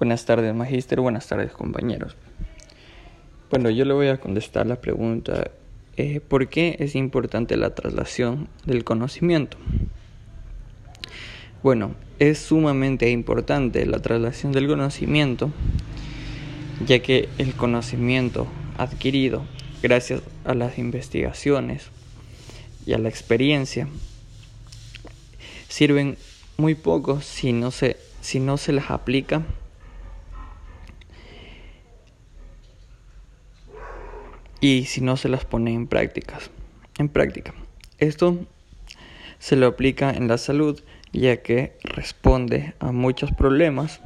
Buenas tardes, magíster. Buenas tardes, compañeros. Bueno, yo le voy a contestar la pregunta, eh, ¿por qué es importante la traslación del conocimiento? Bueno, es sumamente importante la traslación del conocimiento, ya que el conocimiento adquirido gracias a las investigaciones y a la experiencia sirven muy poco si no se, si no se las aplica y si no se las pone en prácticas. En práctica. Esto se lo aplica en la salud ya que responde a muchos problemas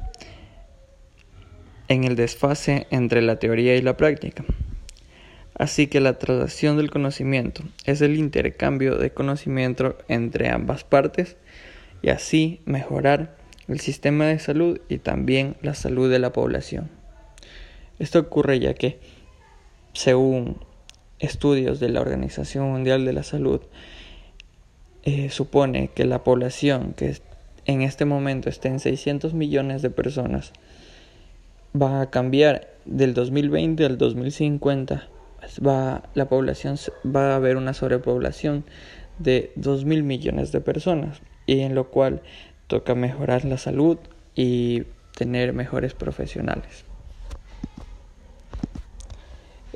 en el desfase entre la teoría y la práctica. Así que la traslación del conocimiento es el intercambio de conocimiento entre ambas partes y así mejorar el sistema de salud y también la salud de la población. Esto ocurre ya que según estudios de la Organización Mundial de la Salud, eh, supone que la población que en este momento está en 600 millones de personas va a cambiar del 2020 al 2050. Va, la población va a haber una sobrepoblación de 2 mil millones de personas y en lo cual toca mejorar la salud y tener mejores profesionales.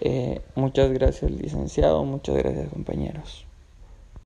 Eh, muchas gracias licenciado, muchas gracias compañeros.